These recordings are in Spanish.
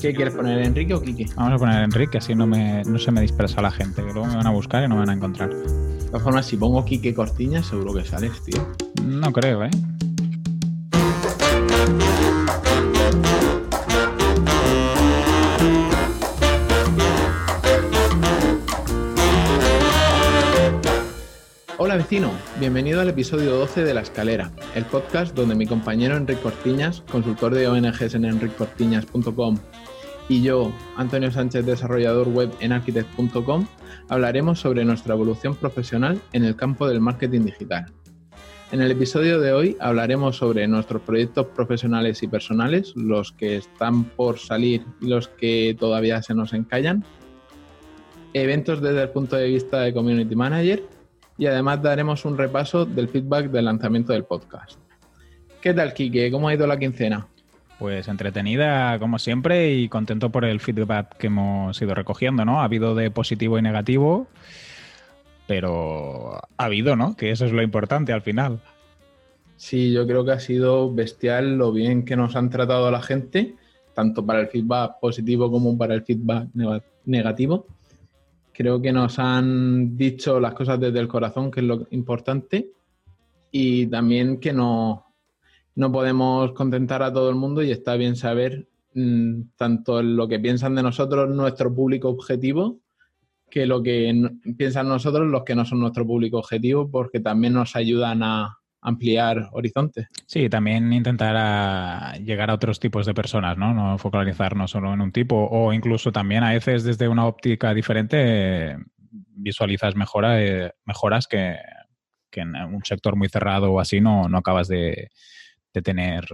¿Qué quieres poner, Enrique o Quique? Vamos a poner Enrique, así no, me, no se me dispersa la gente, que luego me van a buscar y no me van a encontrar. De todas formas, si pongo Quique Cortiñas, seguro que sales, tío. No creo, ¿eh? Hola vecino, bienvenido al episodio 12 de La Escalera, el podcast donde mi compañero Enrique Cortiñas, consultor de ONGs en enricortiñas.com, y yo, Antonio Sánchez, desarrollador web en architect.com, hablaremos sobre nuestra evolución profesional en el campo del marketing digital. En el episodio de hoy hablaremos sobre nuestros proyectos profesionales y personales, los que están por salir y los que todavía se nos encallan, eventos desde el punto de vista de Community Manager y además daremos un repaso del feedback del lanzamiento del podcast. ¿Qué tal, Kike? ¿Cómo ha ido la quincena? Pues entretenida como siempre y contento por el feedback que hemos ido recogiendo, ¿no? Ha habido de positivo y negativo, pero ha habido, ¿no? Que eso es lo importante al final. Sí, yo creo que ha sido bestial lo bien que nos han tratado la gente, tanto para el feedback positivo como para el feedback negativo. Creo que nos han dicho las cosas desde el corazón, que es lo importante, y también que no, no podemos contentar a todo el mundo y está bien saber mmm, tanto lo que piensan de nosotros nuestro público objetivo, que lo que piensan nosotros los que no son nuestro público objetivo, porque también nos ayudan a, ampliar horizontes. Sí, también intentar a llegar a otros tipos de personas, ¿no? No focalizarnos solo en un tipo o incluso también a veces desde una óptica diferente visualizas mejora, eh, mejoras que, que, en un sector muy cerrado o así no, no acabas de, de tener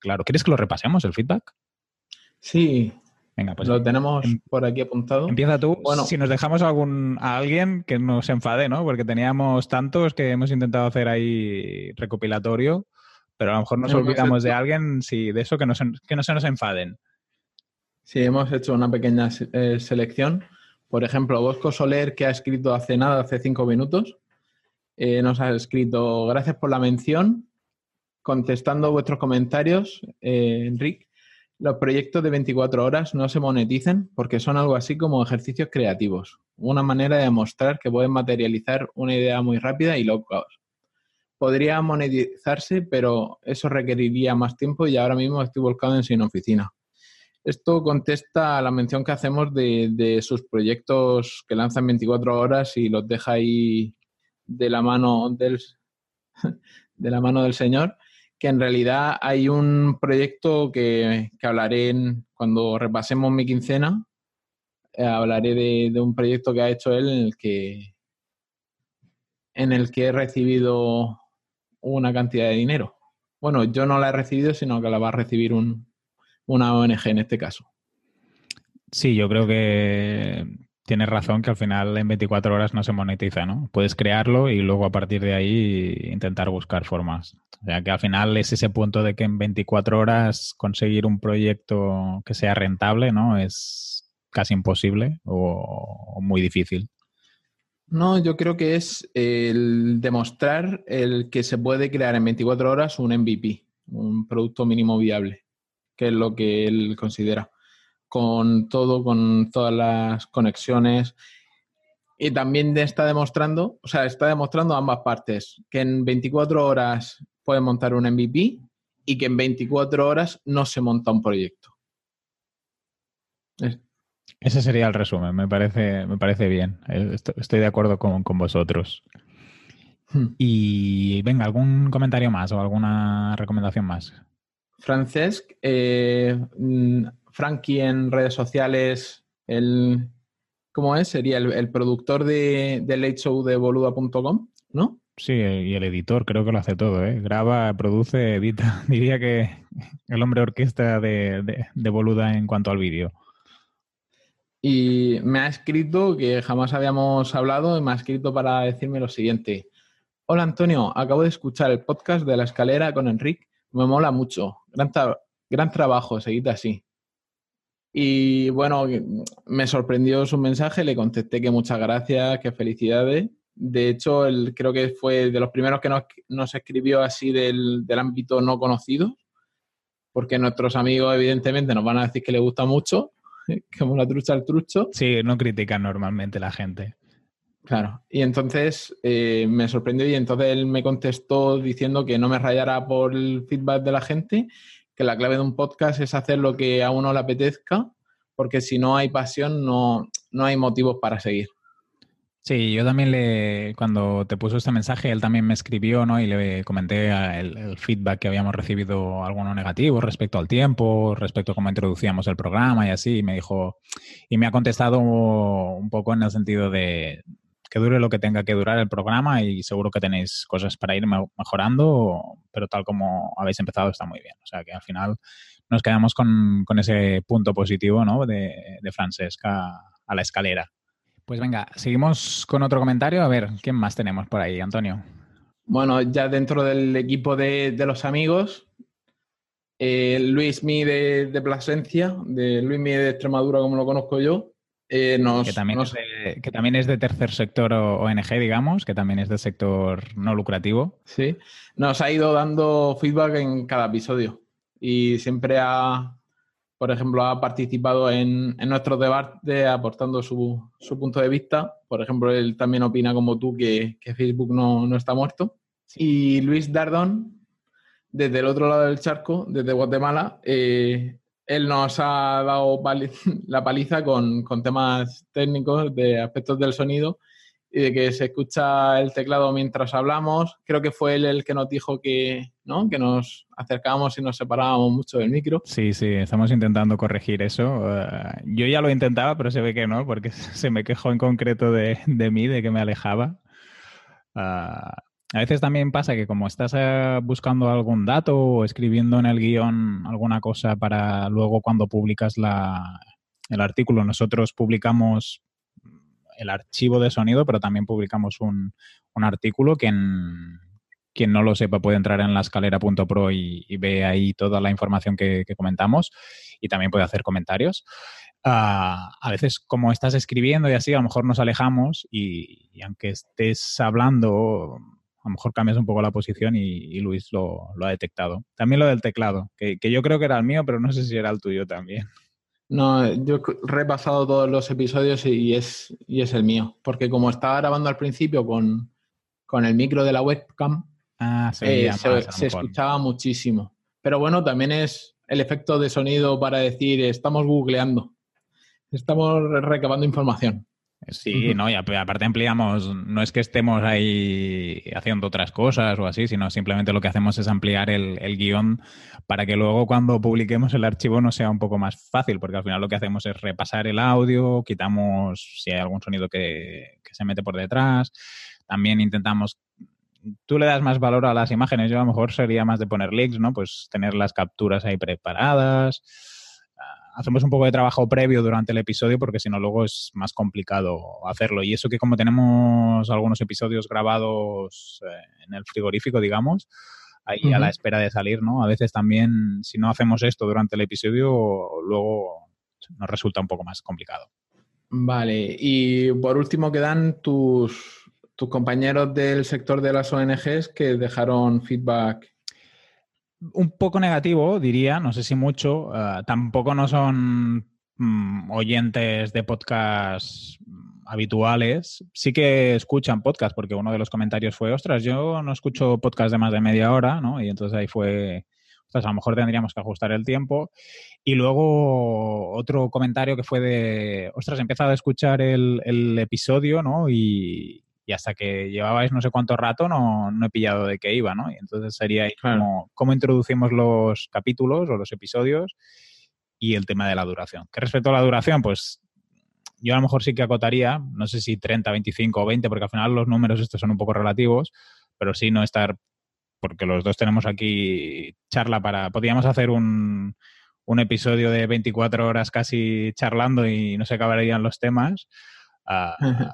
claro. ¿Quieres que lo repasemos, el feedback? Sí, Venga, pues lo tenemos em, por aquí apuntado. Empieza tú. Bueno, si nos dejamos a, algún, a alguien que nos enfade, ¿no? Porque teníamos tantos que hemos intentado hacer ahí recopilatorio, pero a lo mejor nos olvidamos de alguien, sí, de eso que no, se, que no se nos enfaden. Sí, hemos hecho una pequeña eh, selección. Por ejemplo, Bosco Soler, que ha escrito hace nada, hace cinco minutos, eh, nos ha escrito, gracias por la mención, contestando vuestros comentarios, eh, Enrique los proyectos de 24 horas no se monetizan porque son algo así como ejercicios creativos, una manera de demostrar que pueden materializar una idea muy rápida y loca. Podría monetizarse, pero eso requeriría más tiempo y ahora mismo estoy volcado en sin oficina. Esto contesta a la mención que hacemos de, de sus proyectos que lanzan 24 horas y los deja ahí de la mano del, de la mano del Señor que en realidad hay un proyecto que, hablaré en, cuando repasemos mi quincena, eh, hablaré de, un proyecto que ha hecho él en el que en el que he recibido una cantidad de dinero. Bueno, yo no la he recibido, sino que la va a recibir un, una ONG en este caso. Sí, yo creo que tienes razón que al final en 24 horas no se monetiza, ¿no? Puedes crearlo y luego a partir de ahí intentar buscar formas. O sea que al final es ese punto de que en 24 horas conseguir un proyecto que sea rentable, ¿no? Es casi imposible o, muy difícil. No, yo creo que es el demostrar el que se puede crear en 24 horas un MVP, un producto mínimo viable, que es lo que él considera con todo, con todas las conexiones. Y también está demostrando, o sea, está demostrando ambas partes, que en 24 horas puede montar un MVP y que en 24 horas no se monta un proyecto. Ese sería el resumen, me parece, me parece bien. Eh, estoy de acuerdo con, vosotros. Hmm. Y venga, ¿algún comentario más o alguna recomendación más? Francesc, eh, mm, Frankie en redes sociales, el, ¿cómo es? Sería el, productor de, de Late Show de boluda.com, ¿no? Sí, y el editor creo que lo hace todo, ¿eh? Graba, produce, edita. Diría que el hombre orquesta de, de, Boluda en cuanto al vídeo. Y me ha escrito, que jamás habíamos hablado, y me ha escrito para decirme lo siguiente. Hola Antonio, acabo de escuchar el podcast de La Escalera con Enrique. Me mola mucho. Gran, gran trabajo, seguid así. Y bueno, me sorprendió su mensaje, le contesté que muchas gracias, que felicidades. De hecho, él creo que fue de los primeros que nos, escribió así del, ámbito no conocido. porque nuestros amigos evidentemente nos van a decir que les gusta mucho, como la trucha al trucho. Sí, no critican normalmente la gente. Claro, y entonces eh, me sorprendió y entonces él me contestó diciendo que no me rayara por el feedback de la gente, que la clave de un podcast es hacer lo que a uno le apetezca, porque si no hay pasión no, no hay motivos para seguir. Sí, yo también le, cuando te puso este mensaje, él también me escribió, ¿no? Y le comenté el, feedback que habíamos recibido, alguno negativo respecto al tiempo, respecto a cómo introducíamos el programa y así, y me dijo, y me ha contestado un poco en el sentido de que dure lo que tenga que durar el programa y seguro que tenéis cosas para ir mejorando, pero tal como habéis empezado está muy bien. O sea que al final nos quedamos con, ese punto positivo, ¿no? De, de Francesca a la escalera. Pues venga, seguimos con otro comentario. A ver, ¿quién más tenemos por ahí, Antonio? Bueno, ya dentro del equipo de, los amigos, eh, Luis Mi de, de, Plasencia, de Luis Mi de Extremadura, como lo conozco yo, eh, que, también es de, que también es de tercer sector ONG, digamos, que también es del sector no lucrativo. Sí, nos ha ido dando feedback en cada episodio y siempre ha, por ejemplo, ha participado en, en nuestros debates aportando su, punto de vista. Por ejemplo, él también opina como tú que, Facebook no, está muerto. Y Luis Dardón, desde el otro lado del charco, desde Guatemala, eh, él nos ha dado la paliza con, con, temas técnicos de aspectos del sonido y de que se escucha el teclado mientras hablamos. Creo que fue él el que nos dijo que, ¿no? que nos acercábamos y nos separábamos mucho del micro. Sí, sí, estamos intentando corregir eso. Eh, yo ya lo intentaba, pero se ve que no, porque se me quejó en concreto de, de mí, de que me alejaba. Ah, a veces también pasa que como estás eh, buscando algún dato o escribiendo en el guion alguna cosa para luego cuando publicas la, el artículo, nosotros publicamos el archivo de sonido, pero también publicamos un, un artículo que en, quien no lo sepa puede entrar en la escalera.pro y, y ve ahí toda la información que, comentamos y también puede hacer comentarios. Ah, a veces como estás escribiendo y así, a lo mejor nos alejamos y, aunque estés hablando, a lo mejor cambias un poco la posición y, Luis lo, ha detectado. También lo del teclado, que, que, yo creo que era el mío, pero no sé si era el tuyo también. No, yo he repasado todos los episodios y es, y es el mío, porque como estaba grabando al principio con, con el micro de la webcam, ah, eh, se, escuchaba muchísimo. Pero bueno, también es el efecto de sonido para decir estamos googleando, estamos recabando información. Sí, no, y aparte ampliamos, no es que estemos ahí haciendo otras cosas o así, sino simplemente lo que hacemos es ampliar el, guion para que luego cuando publiquemos el archivo no sea un poco más fácil, porque al final lo que hacemos es repasar el audio, quitamos si hay algún sonido que, que se mete por detrás, también intentamos tú le das más valor a las imágenes, yo a lo mejor sería más de poner links, ¿no? Pues tener las capturas ahí preparadas hacemos un poco de trabajo previo durante el episodio porque si no luego es más complicado hacerlo. Y eso que como tenemos algunos episodios grabados eh, en el frigorífico, digamos, ahí a la espera de salir, ¿no? A veces también si no hacemos esto durante el episodio, luego nos resulta un poco más complicado. Vale, y por último quedan tus, tus compañeros del sector de las ONGs que dejaron feedback un poco negativo, diría, no sé si mucho. Eh, tampoco no son mm, oyentes de podcast habituales. Sí que escuchan podcast, porque uno de los comentarios fue, ostras, yo no escucho podcast de más de media hora, ¿no? Y entonces ahí fue, ostras, a lo mejor tendríamos que ajustar el tiempo. Y luego otro comentario que fue de, ostras, he a escuchar el episodio, ¿no? Y, y hasta que llevabais no sé cuánto rato no, no he pillado de qué iba, ¿no? Y entonces sería ahí como cómo introducimos los capítulos o los episodios y el tema de la duración. ¿Qué respecto a la duración? Pues yo a lo mejor sí que acotaría, no sé si 30, 25 o 20, porque al final los números estos son un poco relativos, pero sí no estar, porque los dos tenemos aquí charla para, podríamos hacer un, un episodio de 24 horas casi charlando y no se acabarían los temas. Uh,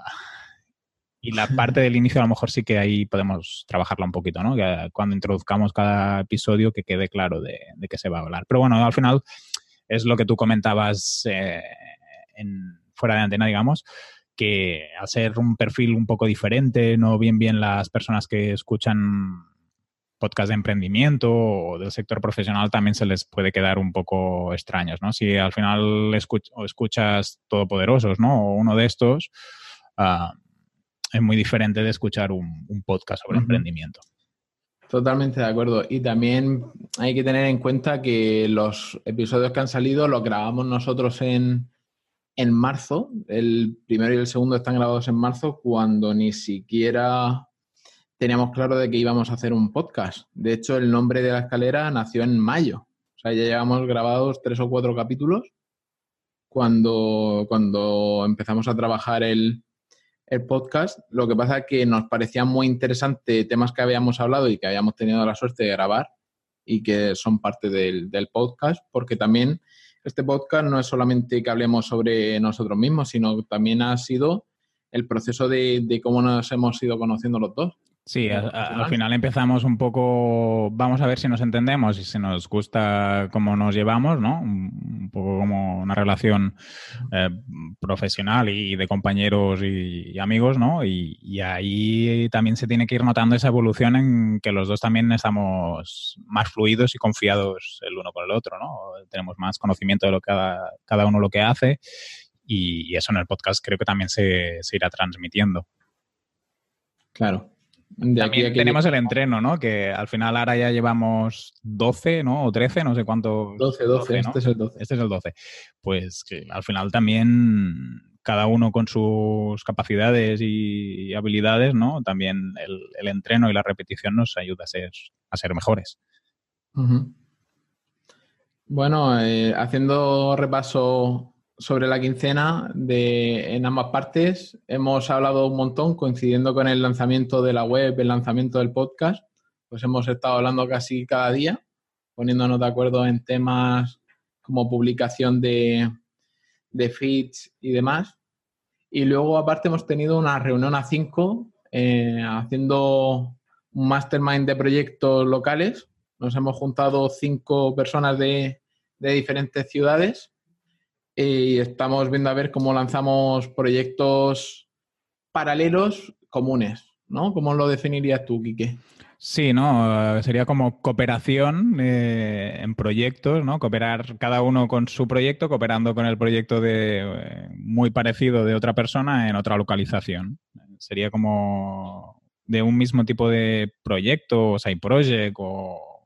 y la parte del inicio a lo mejor sí que ahí podemos trabajarla un poquito, ¿no? Cuando introduzcamos cada episodio que quede claro de, qué se va a hablar. Pero bueno, al final es lo que tú comentabas eh, fuera de antena, digamos, que al ser un perfil un poco diferente, no bien bien las personas que escuchan podcast de emprendimiento o del sector profesional también se les puede quedar un poco extraños, ¿no? Si al final escuchas Todopoderosos, ¿no? O uno de estos, ah, es muy diferente de escuchar un, podcast sobre emprendimiento. Totalmente de acuerdo. Y también hay que tener en cuenta que los episodios que han salido los grabamos nosotros en, en marzo. El primero y el segundo están grabados en marzo cuando ni siquiera teníamos claro de que íbamos a hacer un podcast. De hecho, el nombre de la escalera nació en mayo. O sea, ya llevamos grabados tres o cuatro capítulos cuando, cuando empezamos a trabajar el, el podcast. Lo que pasa es que nos parecían muy interesantes temas que habíamos hablado y que habíamos tenido la suerte de grabar y que son parte del, del podcast, porque también este podcast no es solamente que hablemos sobre nosotros mismos, sino también ha sido el proceso de, de cómo nos hemos ido conociendo los dos. Sí, al final empezamos un poco, vamos a ver si nos entendemos y si nos gusta cómo nos llevamos, ¿no? Un, poco como una relación eh, profesional y de compañeros y, amigos, ¿no? Y, ahí también se tiene que ir notando esa evolución en que los dos también estamos más fluidos y confiados el uno con el otro, ¿no? Tenemos más conocimiento de lo que cada, cada uno lo que hace y, eso en el podcast creo que también se, se irá transmitiendo. Claro. También tenemos el entreno, ¿no? Que al final ahora ya llevamos 12, ¿no? O 13, no sé cuánto. 12, 12, este es el 12. Este es el 12. Pues que al final también cada uno con sus capacidades y habilidades, ¿no? También el, entreno y la repetición nos ayuda a ser, a ser mejores. Bueno, eh, haciendo repaso sobre la quincena de, en ambas partes. Hemos hablado un montón, coincidiendo con el lanzamiento de la web, el lanzamiento del podcast. Pues hemos estado hablando casi cada día, poniéndonos de acuerdo en temas como publicación de, de feeds y demás. Y luego, aparte, hemos tenido una reunión a cinco eh, haciendo un mastermind de proyectos locales. Nos hemos juntado cinco personas de, de diferentes ciudades y estamos viendo a ver cómo lanzamos proyectos paralelos comunes, ¿no? ¿Cómo lo definirías tú, Quique? Sí, ¿no? Sería como cooperación eh, en proyectos, ¿no? Cooperar cada uno con su proyecto, cooperando con el proyecto de eh, muy parecido de otra persona en otra localización. Sería como de un mismo tipo de proyecto, o side project o,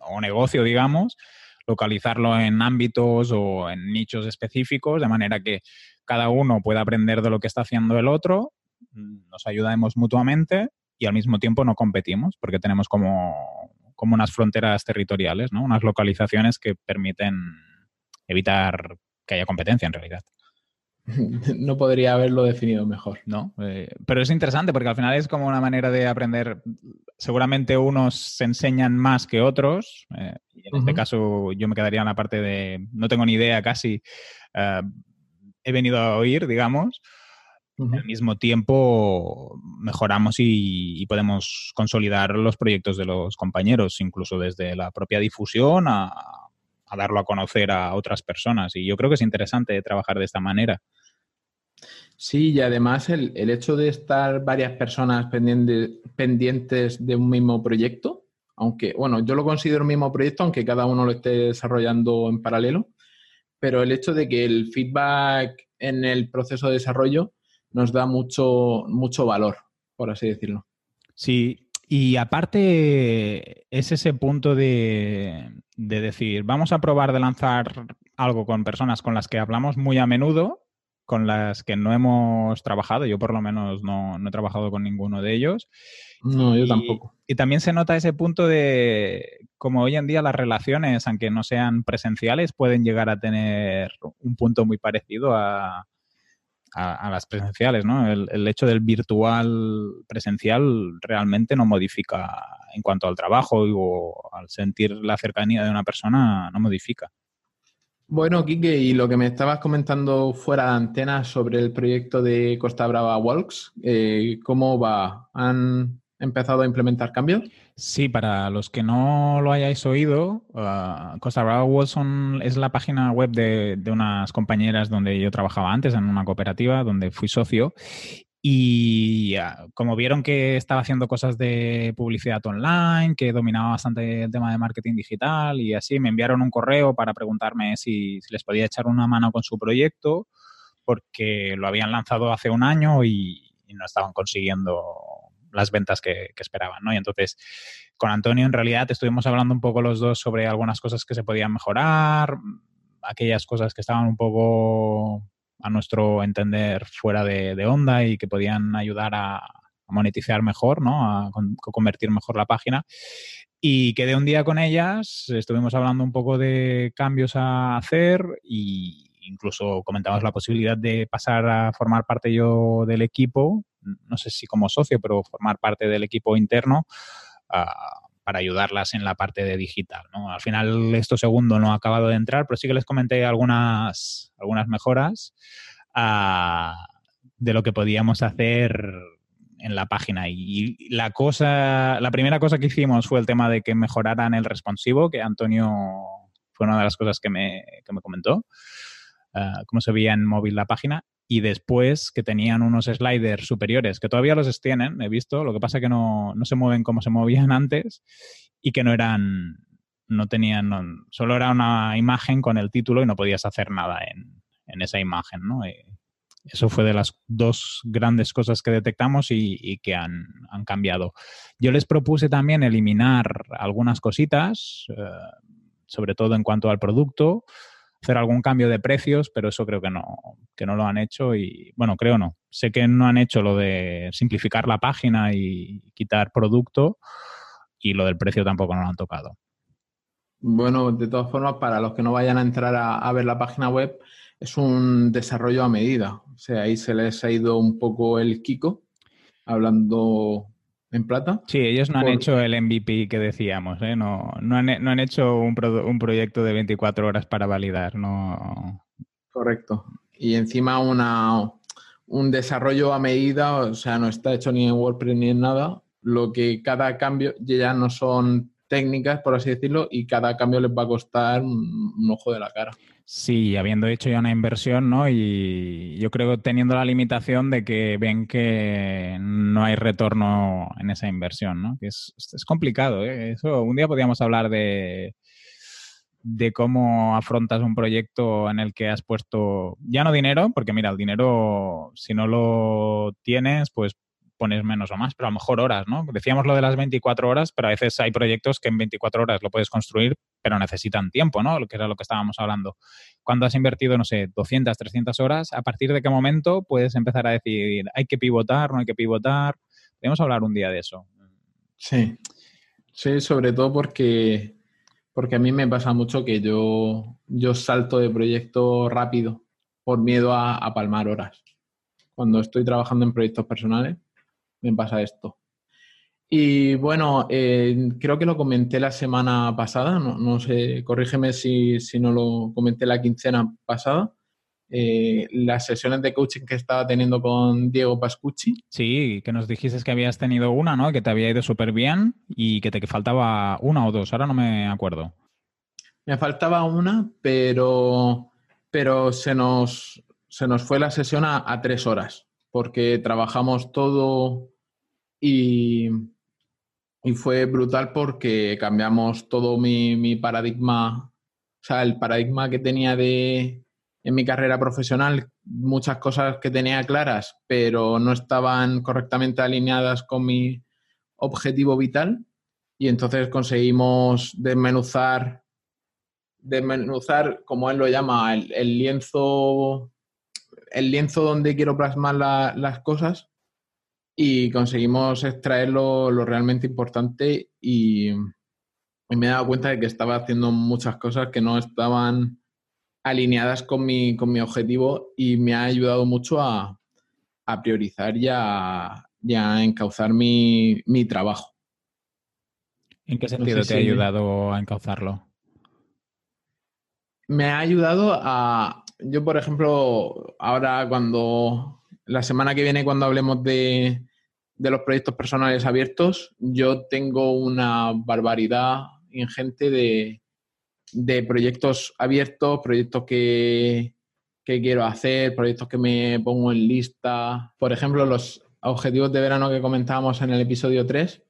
o negocio, digamos, localizarlo en ámbitos o en nichos específicos, de manera que cada uno pueda aprender de lo que está haciendo el otro, nos ayudamos mutuamente y al mismo tiempo no competimos, porque tenemos como, como unas fronteras territoriales, ¿no? unas localizaciones que permiten evitar que haya competencia en realidad. no podría haberlo definido mejor. No, eh, pero es interesante porque al final es como una manera de aprender. Seguramente unos se enseñan más que otros. Eh, y en este caso yo me quedaría en la parte de no tengo ni idea casi. Eh, he venido a oír, digamos. Al mismo tiempo mejoramos y, podemos consolidar los proyectos de los compañeros, incluso desde la propia difusión a, a darlo a conocer a otras personas. Y yo creo que es interesante trabajar de esta manera. Sí, y además el, hecho de estar varias personas pendientes de un mismo proyecto, aunque, bueno, yo lo considero un mismo proyecto, aunque cada uno lo esté desarrollando en paralelo, pero el hecho de que el feedback en el proceso de desarrollo nos da mucho, mucho valor, por así decirlo. Sí, y aparte es ese punto de, de decir, vamos a probar de lanzar algo con personas con las que hablamos muy a menudo con las que no hemos trabajado. Yo por lo menos no, he trabajado con ninguno de ellos. No, yo tampoco. Y también se nota ese punto de como hoy en día las relaciones, aunque no sean presenciales, pueden llegar a tener un punto muy parecido a, las presenciales, ¿no? El, el, hecho del virtual presencial realmente no modifica en cuanto al trabajo o al sentir la cercanía de una persona, no modifica. Bueno, Quique, y lo que me estabas comentando fuera de antena sobre el proyecto de Costa Brava Walks, eh, ¿cómo va? ¿Han empezado a implementar cambios? Sí, para los que no lo hayáis oído, uh, Costa Brava Walks es la página web de, unas compañeras donde yo trabajaba antes, en una cooperativa donde fui socio. Y como vieron que estaba haciendo cosas de publicidad online, que dominaba bastante el tema de marketing digital y así, me enviaron un correo para preguntarme si, les podía echar una mano con su proyecto, porque lo habían lanzado hace un año y, no estaban consiguiendo las ventas que, que, esperaban, ¿no? Y entonces, con Antonio, en realidad, estuvimos hablando un poco los dos sobre algunas cosas que se podían mejorar, aquellas cosas que estaban un poco a nuestro entender fuera de, onda y que podían ayudar a, monetizar mejor, ¿no? A, convertir mejor la página. Y quedé un día con ellas, estuvimos hablando un poco de cambios a hacer e incluso comentamos la posibilidad de pasar a formar parte yo del equipo, no sé si como socio, pero formar parte del equipo interno para ayudarlas en la parte de digital. ¿no? Al final esto segundo no ha acabado de entrar, pero sí que les comenté algunas, algunas mejoras ah, de lo que podíamos hacer en la página. Y la cosa, la primera cosa que hicimos fue el tema de que mejoraran el responsivo, que Antonio fue una de las cosas que me, que me comentó, ah, cómo se veía en móvil la página y después que tenían unos sliders superiores, que todavía los tienen, he visto, lo que pasa que no, no se mueven como se movían antes y que no eran, no tenían, solo era una imagen con el título y no podías hacer nada en, en esa imagen, ¿no? eso fue de las dos grandes cosas que detectamos y, que han, han, cambiado. Yo les propuse también eliminar algunas cositas, eh, sobre todo en cuanto al producto, hacer algún cambio de precios, pero eso creo que no, que no lo han hecho y, bueno, creo no. Sé que no han hecho lo de simplificar la página y quitar producto y lo del precio tampoco no lo han tocado. Bueno, de todas formas, para los que no vayan a entrar a, ver la página web, es un desarrollo a medida. O sea, ahí se les ha ido un poco el Kiko, hablando en plata. Sí, ellos no han hecho el MVP que decíamos, ¿eh? no, no, han, no han hecho un, un, proyecto de 24 horas para validar. No... Correcto. Y encima una, un desarrollo a medida, o sea, no está hecho ni en WordPress ni en nada. Lo que cada cambio ya no son técnicas, por así decirlo, y cada cambio les va a costar un ojo de la cara. Sí, habiendo hecho ya una inversión, ¿no? Y yo creo teniendo la limitación de que ven que no hay retorno en esa inversión, ¿no? Que es, complicado, ¿eh? Eso, un día podríamos hablar de, de cómo afrontas un proyecto en el que has puesto ya no dinero, porque mira, el dinero, si no lo tienes, pues pones menos o más, pero a lo mejor horas, ¿no? Decíamos lo de las 24 horas, pero a veces hay proyectos que en 24 horas lo puedes construir, pero necesitan tiempo, ¿no? Lo que era lo que estábamos hablando. Cuando has invertido, no sé, 200, 300 horas, ¿a partir de qué momento puedes empezar a decir, hay que pivotar, no hay que pivotar? Podemos hablar un día de eso. Sí, sí, sobre todo porque, porque a mí me pasa mucho que yo, yo salto de proyecto rápido por miedo a palmar horas. Cuando estoy trabajando en proyectos personales, me pasa esto. Y bueno, eh, creo que lo comenté la semana pasada, no, sé, corrígeme si, no lo comenté la quincena pasada. Eh, las sesiones de coaching que estaba teniendo con Diego Pascucci. Sí, que nos dijiste que habías tenido una, ¿no? Que te había ido súper bien y que te faltaba una o dos, ahora no me acuerdo. Me faltaba una, pero, pero se, nos, se nos fue la sesión a tres horas porque trabajamos todo y, y fue brutal porque cambiamos todo mi, paradigma, o sea, el paradigma que tenía de, en mi carrera profesional, muchas cosas que tenía claras, pero no estaban correctamente alineadas con mi objetivo vital. Y entonces conseguimos desmenuzar, desmenuzar, como él lo llama, el lienzo el lienzo donde quiero plasmar las cosas y conseguimos extraer lo, realmente importante y, me he dado cuenta de que estaba haciendo muchas cosas que no estaban alineadas con mi, con mi objetivo y me ha ayudado mucho a, priorizar y a, encauzar mi, trabajo. ¿En qué sentido te ha ayudado a encauzarlo? Me ha ayudado a, yo, por ejemplo, ahora cuando la semana que viene, cuando hablemos de, los proyectos personales abiertos, yo tengo una barbaridad ingente de, proyectos abiertos, proyectos que, qué quiero hacer, proyectos que me pongo en lista. Por ejemplo, los objetivos de verano que comentábamos en el episodio 3,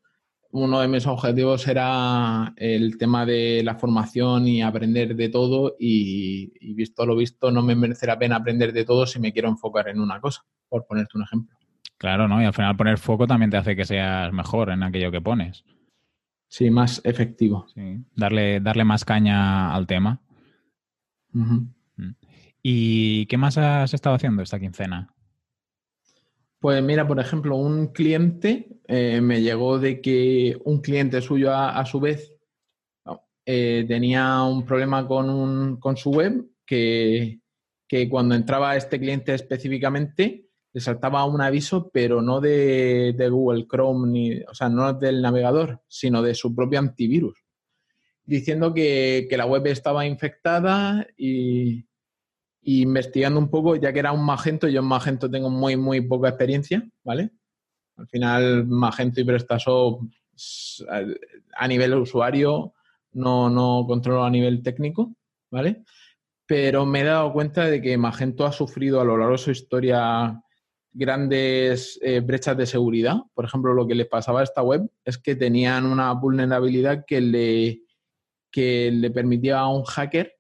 uno de mis objetivos era el tema de la formación y aprender de todo y, visto lo visto no me merece la pena aprender de todo si me quiero enfocar en una cosa, por ponerte un ejemplo. Claro, ¿no? Y al final poner foco también te hace que seas mejor en aquello que pones. Sí, más efectivo. Sí. Darle, darle más caña al tema. Mm. ¿Y qué más has estado haciendo esta quincena? Pues mira, por ejemplo, un cliente eh, me llegó de que un cliente suyo a, su vez eh, tenía un problema con, con su web que, que, cuando entraba este cliente específicamente le saltaba un aviso, pero no de, de, Google Chrome, ni, o sea, no del navegador, sino de su propio antivirus, diciendo que, que la web estaba infectada y, investigando un poco, ya que era un Magento, yo en Magento tengo muy, muy poca experiencia, ¿vale? Al final, Magento y PrestaShop a nivel usuario no, no controlo a nivel técnico, ¿vale? Pero me he dado cuenta de que Magento ha sufrido a lo largo de su historia grandes eh, brechas de seguridad. Por ejemplo, lo que les pasaba a esta web es que tenían una vulnerabilidad que le, que le permitía a un hacker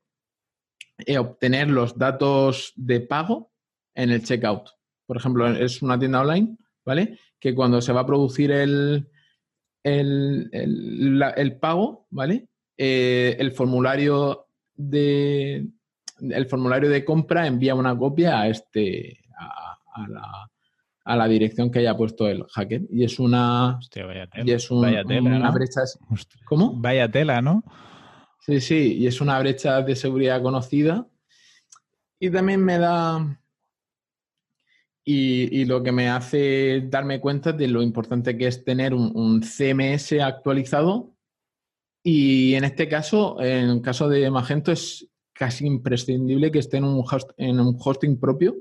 eh, obtener los datos de pago en el checkout. Por ejemplo, es una tienda online, ¿vale? Que cuando se va a producir el, el, pago, ¿vale? Eh, el formulario de el formulario de compra envía una copia a este a, la, a la dirección que haya puesto el hacker y es una y es una brecha ¿cómo? vaya tela no Sí, sí, y es una brecha de seguridad conocida. Y también me da. Y, lo que me hace darme cuenta de lo importante que es tener un, CMS actualizado. Y en este caso, en el caso de Magento, es casi imprescindible que esté en un, en un hosting propio,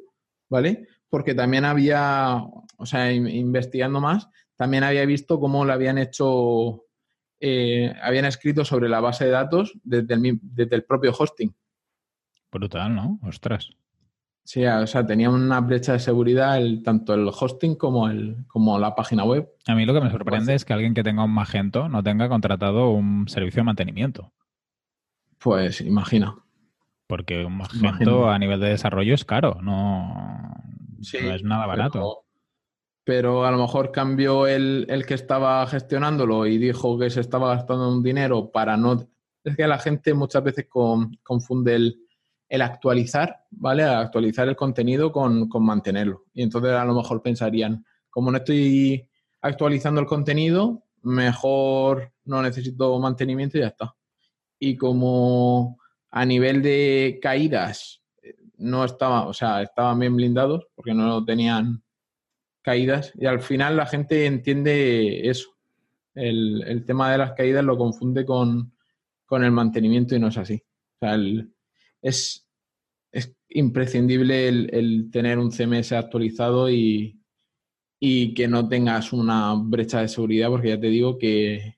¿vale? Porque también había, o sea, investigando más, también había visto cómo lo habían hecho eh, habían escrito sobre la base de datos desde el, propio hosting. Brutal, ¿no? Ostras. Sí, o sea, tenía una brecha de seguridad el, tanto el hosting como, el, como la página web. A mí lo que me sorprende es que alguien que tenga un Magento no tenga contratado un servicio de mantenimiento. Pues imagina. Porque un Magento a nivel de desarrollo es caro, no, es nada barato pero a lo mejor cambió el, que estaba gestionándolo y dijo que se estaba gastando un dinero para no... Es que la gente muchas veces confunde el, actualizar, ¿vale? Actualizar el contenido con, mantenerlo. Y entonces a lo mejor pensarían, como no estoy actualizando el contenido, mejor no necesito mantenimiento y ya está. Y como a nivel de caídas eh, no estaba, o sea, estaban bien blindados porque no tenían caídas y al final la gente entiende eso. El, tema de las caídas lo confunde con, el mantenimiento y no es así. Es, es, imprescindible el, tener un CMS actualizado y, y, que no tengas una brecha de seguridad, porque ya te digo que,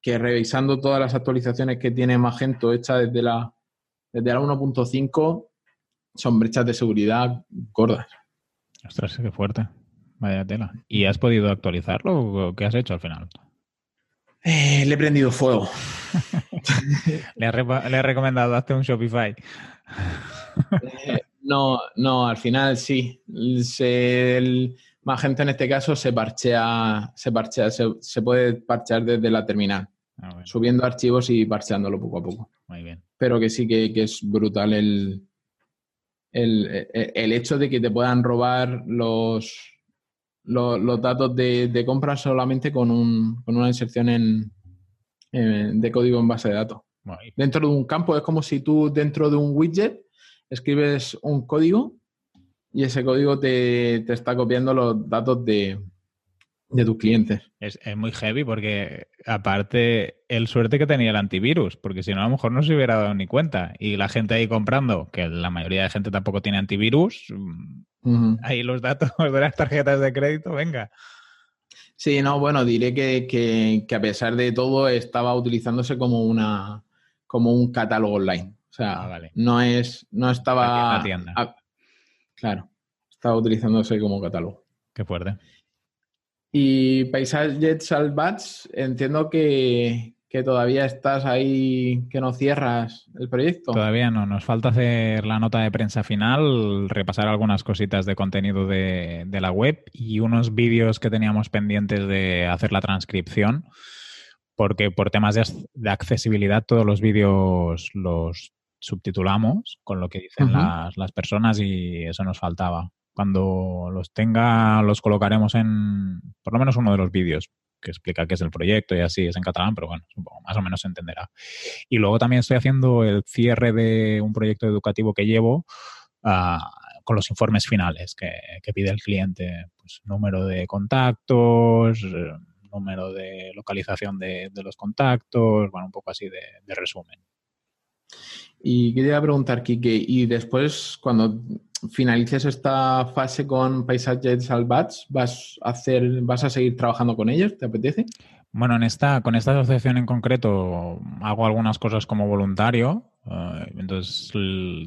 que revisando todas las actualizaciones que tiene Magento hechas desde la, desde la 1.5 son brechas de seguridad gordas. Ostras, qué fuerte. Vaya tela. ¿Y has podido actualizarlo o qué has hecho al final? Eh, le he prendido fuego. le, he recomendado hazte un Shopify. Eh, no, no, al final sí. el, más gente en este caso se parchea, se parchea, se, puede parchear desde la terminal. Ah, subiendo archivos y parcheándolo poco a poco. Muy bien. Pero que sí que, que es brutal el, el, el, hecho de que te puedan robar los, los, datos de, compra solamente con, un, con una inserción en, de código en base de datos. Dentro de un campo es como si tú dentro de un widget escribes un código y ese código te, te está copiando los datos de, de tus clientes. Es, muy heavy porque aparte el suerte que tenía el antivirus, porque si no a lo mejor no se hubiera dado ni cuenta. Y la gente ahí comprando, que la mayoría de gente tampoco tiene antivirus, ahí los datos de las tarjetas de crédito, venga. Sí, no, bueno, diré que, a pesar de todo estaba utilizándose como una como un catálogo online. O sea, ah, no es, no estaba. tienda. Claro, estaba utilizándose como catálogo. Qué fuerte. Y Paysage Salvats, entiendo que, que todavía estás ahí, que no cierras el proyecto. Todavía no, nos falta hacer la nota de prensa final, repasar algunas cositas de contenido de, de la web y unos vídeos que teníamos pendientes de hacer la transcripción, porque por temas de, de accesibilidad todos los vídeos los subtitulamos con lo que dicen las, las personas y eso nos faltaba. Cuando los tenga, los colocaremos en por lo menos uno de los vídeos que explica qué es el proyecto y así es en catalán, pero bueno, más o menos se entenderá. Y luego también estoy haciendo el cierre de un proyecto educativo que llevo uh, con los informes finales que, pide el cliente, pues número de contactos, número de localización de, de, los contactos, bueno, un poco así de, de resumen. Y quería preguntar, Kike, y después, cuando finalices esta fase con Paisajes Salvats, ¿vas a hacer, vas a seguir trabajando con ellos? ¿Te apetece? Bueno, en esta, con esta asociación en concreto hago algunas cosas como voluntario. Uh, entonces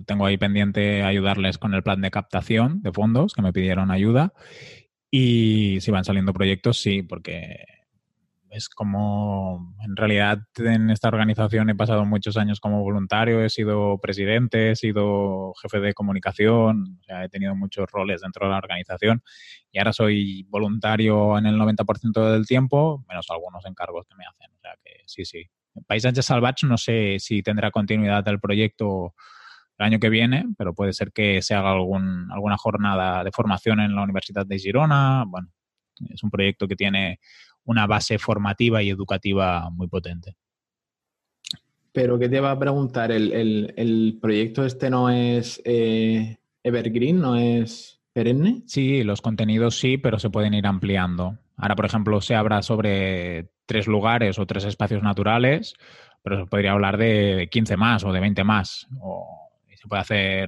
tengo ahí pendiente ayudarles con el plan de captación de fondos que me pidieron ayuda. Y si van saliendo proyectos, sí, porque es como, en realidad en esta organización he pasado muchos años como voluntario, he sido presidente, he sido jefe de comunicación, o sea, he tenido muchos roles dentro de la organización y ahora soy voluntario en el 90% del tiempo, menos algunos encargos que me hacen. O sea que sí, sí. Salvats no sé si tendrá continuidad el proyecto el año que viene, pero puede ser que se haga algún, alguna jornada de formación en la Universidad de Girona. Bueno, es un proyecto que tiene una base formativa y educativa muy potente. Pero ¿qué te va a preguntar? ¿El, el, el proyecto este no es eh, evergreen, no es perenne? Sí, los contenidos sí, pero se pueden ir ampliando. Ahora, por ejemplo, se habla sobre tres lugares o tres espacios naturales, pero se podría hablar de 15 más o de 20 más. O se puede hacer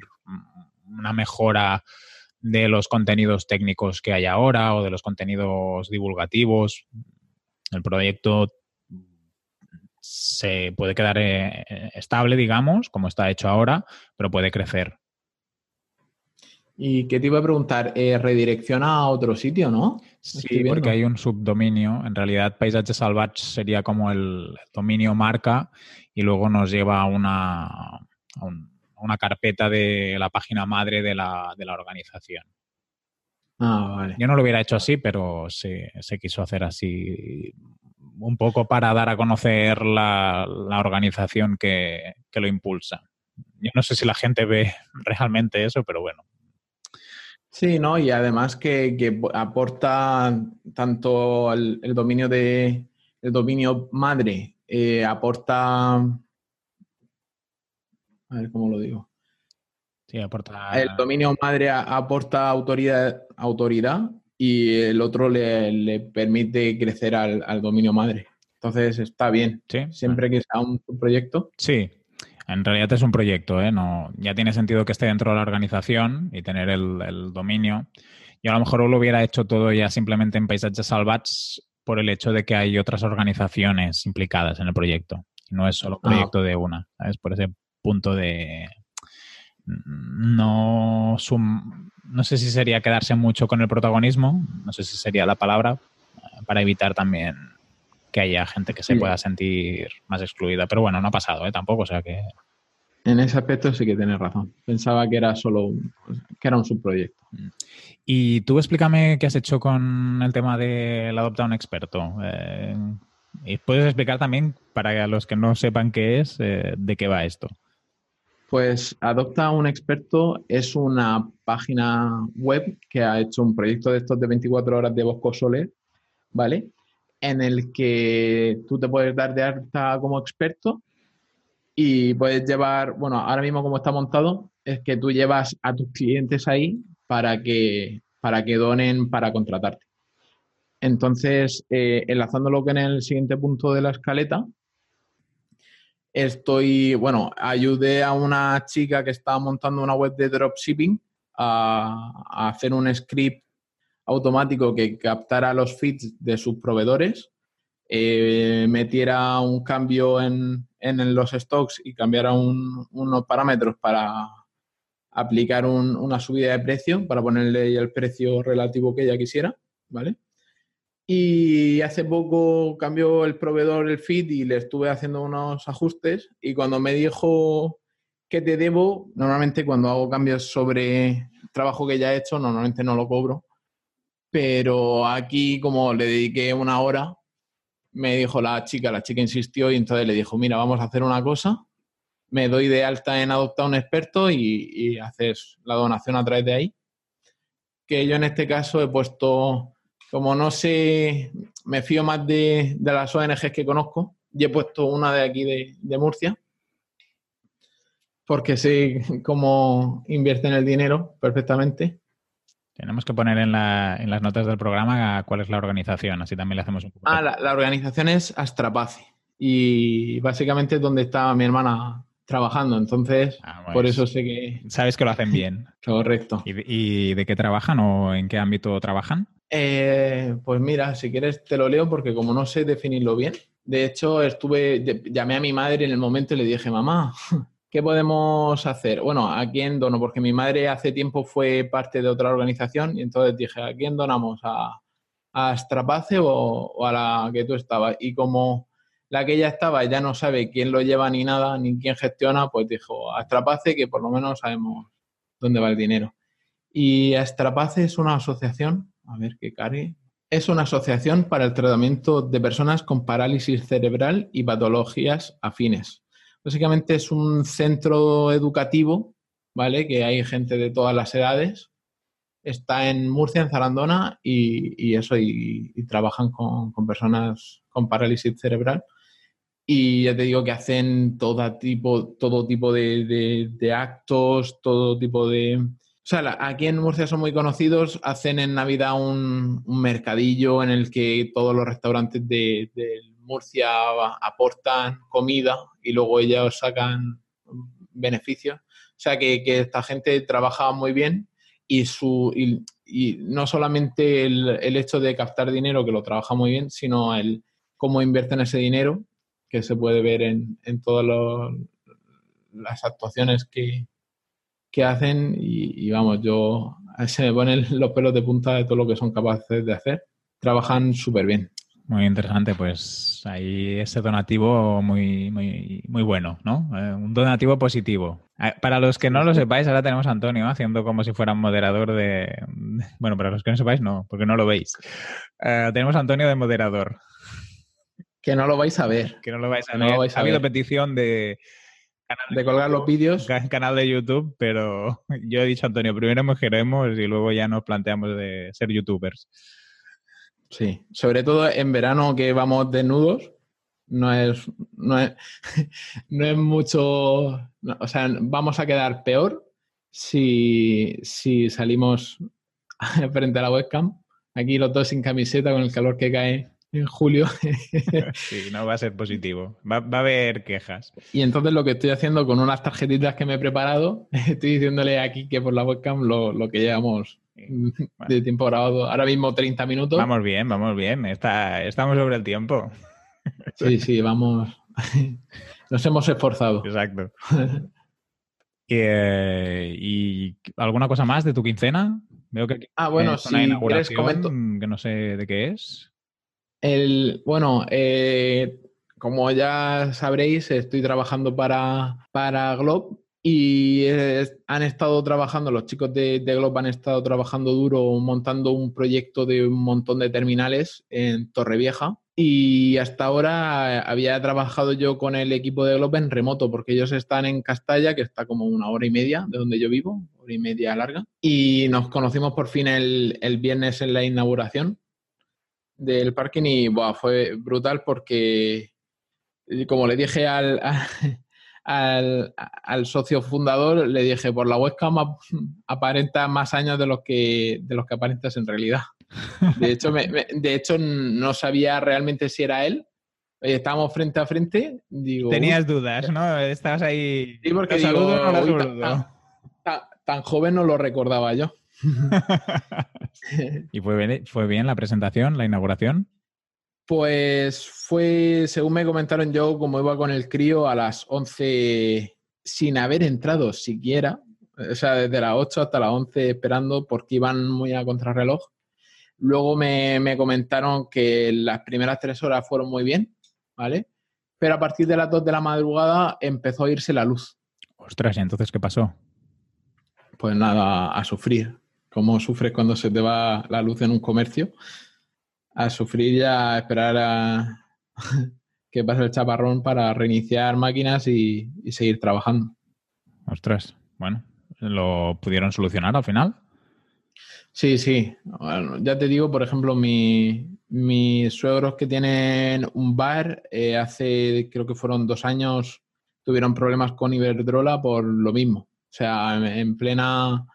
una mejora de los contenidos técnicos que hay ahora o de los contenidos divulgativos. El proyecto se puede quedar eh, estable, digamos, como está hecho ahora, pero puede crecer. Y qué te iba a preguntar, eh, redirecciona a otro sitio, ¿no? Sí, porque hay un subdominio. En realidad, Paisaje Salvage sería como el dominio marca y luego nos lleva a una, a un, una carpeta de la página madre de la, de la organización. Ah, vale. Yo no lo hubiera hecho así, pero se, se quiso hacer así un poco para dar a conocer la, la organización que, que, lo impulsa. Yo no sé si la gente ve realmente eso, pero bueno. Sí, ¿no? Y además que, que aporta tanto el, el, dominio de el dominio madre, eh, aporta a ver cómo lo digo. Sí, aporta. El dominio madre aporta autoridad, autoridad y el otro le, le permite crecer al, al, dominio madre. Entonces está bien. Sí. Siempre que sea un, proyecto. Sí. En realidad es un proyecto, ¿eh? No, ya tiene sentido que esté dentro de la organización y tener el, el dominio. Yo a lo mejor lo hubiera hecho todo ya simplemente en Paisajes Salvats por el hecho de que hay otras organizaciones implicadas en el proyecto. No es solo un proyecto ah. de una, ¿sabes? Por ese punto de no sum, no sé si sería quedarse mucho con el protagonismo, no sé si sería la palabra, para evitar también que haya gente que se sí. pueda sentir más excluida. Pero bueno, no ha pasado ¿eh? tampoco, o sea que... En ese aspecto sí que tienes razón. Pensaba que era solo un, que era un subproyecto. Y tú explícame qué has hecho con el tema del adopta un experto. Eh, y puedes explicar también, para los que no sepan qué es, eh, de qué va esto. Pues Adopta un experto es una página web que ha hecho un proyecto de estos de 24 horas de Bosco Soler, ¿vale? En el que tú te puedes dar de alta como experto y puedes llevar, bueno, ahora mismo como está montado, es que tú llevas a tus clientes ahí para que, para que donen para contratarte. Entonces, eh, enlazándolo con el siguiente punto de la escaleta, estoy, bueno, ayudé a una chica que estaba montando una web de dropshipping a, hacer un script automático que captara los feeds de sus proveedores, eh, metiera un cambio en, en, los stocks y cambiara un, unos parámetros para aplicar una subida de precio para ponerle el precio relativo que ella quisiera, ¿vale? Y hace poco cambió el proveedor el feed y le estuve haciendo unos ajustes y cuando me dijo que te debo, normalmente cuando hago cambios sobre trabajo que ya he hecho, normalmente no lo cobro, pero aquí como le dediqué una hora, me dijo la chica, la chica insistió y entonces le dijo, mira, vamos a hacer una cosa, me doy de alta en adoptar un experto y, y haces la donación a través de ahí. Que yo en este caso he puesto como no sé, me fío más de, las ONGs que conozco y he puesto una de aquí de, Murcia porque sé cómo invierten el dinero perfectamente. Tenemos que poner en, las notas del programa cuál es la organización, así también le hacemos un poco. Ah, la, organización es Astrapace y básicamente es donde está mi hermana trabajando, entonces ah, por eso sé que... Sabes que lo hacen bien. Correcto. ¿Y, de qué trabajan o en qué ámbito trabajan? Eh, pues mira, si quieres te lo leo porque como no sé definirlo bien. De hecho, estuve, llamé a mi madre en el momento y le dije, mamá, ¿qué podemos hacer? Bueno, ¿a quién dono? Porque mi madre hace tiempo fue parte de otra organización y entonces dije, ¿a quién donamos? ¿A, a o, a la que tú estabas? Y como la que ella estaba ya no sabe quién lo lleva ni nada, ni quién gestiona, pues dijo, a Astrapace que por lo menos sabemos dónde va el dinero. Y Astrapace es una asociación a ver qué care. Es una asociación para el tratamiento de personas con parálisis cerebral y patologías afines. Básicamente es un centro educativo, ¿vale? Que hay gente de todas las edades. Está en Murcia, en Zarandona, y, eso, y, trabajan con, personas con parálisis cerebral. Y ya te digo que hacen todo tipo, todo tipo de actos, todo tipo de, o sea, aquí en Murcia son muy conocidos, hacen en Navidad un, mercadillo en el que todos los restaurantes de, Murcia aportan comida y luego ellos sacan beneficios. O sea, que, esta gente trabaja muy bien y, su, y, no solamente el, hecho de captar dinero, que lo trabaja muy bien, sino el cómo invierten ese dinero, que se puede ver en, en todas las actuaciones que, que hacen y, vamos, yo se me ponen los pelos de punta de todo lo que son capaces de hacer. Trabajan súper bien. Muy interesante, pues ahí ese donativo muy, muy, muy bueno, ¿no? Eh, un donativo positivo. Eh, para los que no lo sepáis, ahora tenemos a Antonio haciendo como si fuera un moderador de... Bueno, para los que no sepáis, no, porque no lo veis. Eh, tenemos a Antonio de moderador. Que no lo vais a ver. Que no lo vais a ver. ha habido petición de de colgar los vídeos. Canal de YouTube, pero yo he dicho, Antonio, primero queremos y luego ya nos planteamos de ser youtubers. Sí, sobre todo en verano que vamos desnudos, no es, no es, no es mucho, o sea, vamos a quedar peor si, si salimos frente a la webcam, aquí los dos sin camiseta con el calor que cae en julio. sí, no va a ser positivo. Va, a haber quejas. Y entonces lo que estoy haciendo con unas tarjetitas que me he preparado, estoy diciéndole aquí que por la webcam lo, que llevamos de tiempo grabado. Ahora mismo 30 minutos. Vamos bien, vamos bien. Está, estamos sobre el tiempo. Sí, sí, vamos. Nos hemos esforzado. Exacto. Eh, ¿Y alguna cosa más de tu quincena? Veo que ah, bueno, sí, que no sé de qué es. El, bueno, eh, como ya sabréis, estoy trabajando para, para Glob y han estado trabajando, los chicos de, de Glob han estado trabajando duro montando un proyecto de un montón de terminales en Torrevieja. Y hasta ahora había trabajado yo con el equipo de Glob en remoto, porque ellos están en Castalla, que está como una hora y media de donde yo vivo, hora y media larga. Y nos conocimos por fin el, el viernes en la inauguración del parking y fue brutal porque, como le dije al, al, al, socio fundador, le dije, por la webcam aparenta más años de los que, de los que aparentas en realidad. De hecho, de hecho, no sabía realmente si era él. Estábamos frente a frente. Digo, Tenías dudas, ¿no? Estabas ahí. Sí, porque tan joven no lo recordaba yo. ¿Y fue bien, fue bien la presentación, la inauguración? Pues fue, según me comentaron yo, como iba con el crío a las 11 sin haber entrado siquiera. O sea, desde las 8 hasta las 11 esperando porque iban muy a contrarreloj. Luego me, me comentaron que las primeras tres horas fueron muy bien, ¿vale? Pero a partir de las 2 de la madrugada empezó a irse la luz. Ostras, ¿y entonces qué pasó? Pues nada, a sufrir. ¿Cómo sufres cuando se te va la luz en un comercio? A sufrir y a esperar a que pase el chaparrón para reiniciar máquinas y, y seguir trabajando. Ostras, bueno, ¿lo pudieron solucionar al final? Sí, sí. Bueno, ya te digo, por ejemplo, mi, mis suegros que tienen un bar, eh, hace creo que fueron dos años, tuvieron problemas con Iberdrola por lo mismo. O sea, en, en plena,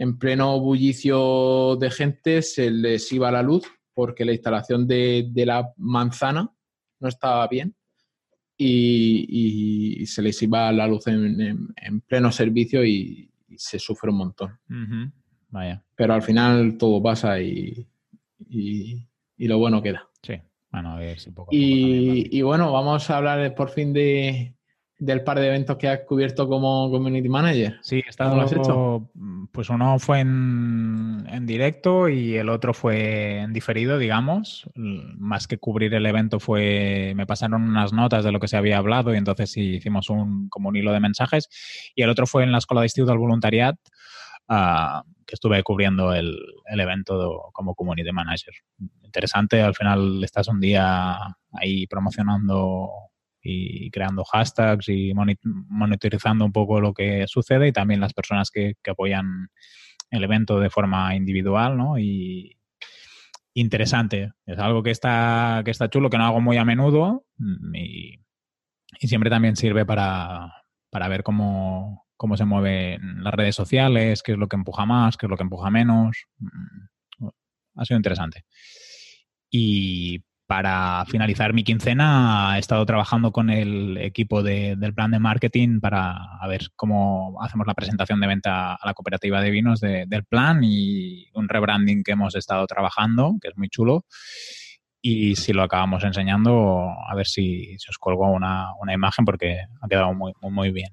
en pleno bullicio de gente se les iba la luz porque la instalación de, de la manzana no estaba bien y, y se les iba la luz en, en- en pleno servicio y, y se sufre un montón. Vaya, Pero al final todo pasa y, y- lo bueno queda. sí. Bueno, a ver si poco a poco también va. Y, bueno, vamos a hablar por fin de, del par de eventos que has cubierto como community manager. Sí, he ¿Cómo lo has estado. Pues uno fue en, en directo y el otro fue en diferido, digamos. Más que cubrir el evento fue. Me pasaron unas notas de lo que se había hablado y entonces sí hicimos un, como un hilo de mensajes. Y el otro fue en la Escuela de Instituto del Voluntariat, ah, que estuve cubriendo el, el evento do- como community manager. Interesante, al final estás un día ahí promocionando y creando hashtags y moni- monitorizando un poco lo que sucede y también las personas que, apoyan el evento de forma individual, ¿no? Y interesante. Es algo que está, que está chulo, que no hago muy a menudo mm, y, y siempre también sirve para, para ver cómo, cómo se mueven las redes sociales, qué es lo que empuja más, qué es lo que empuja menos. Mm, Ha sido interesante. Y para finalizar mi quincena he estado trabajando con el equipo de- del plan de marketing para ver cómo hacemos la presentación de venta a la cooperativa de vinos de- del plan y un rebranding que hemos estado trabajando, que es muy chulo. Y si lo acabamos enseñando, a ver si, os colgo una, una imagen porque ha quedado muy, muy bien.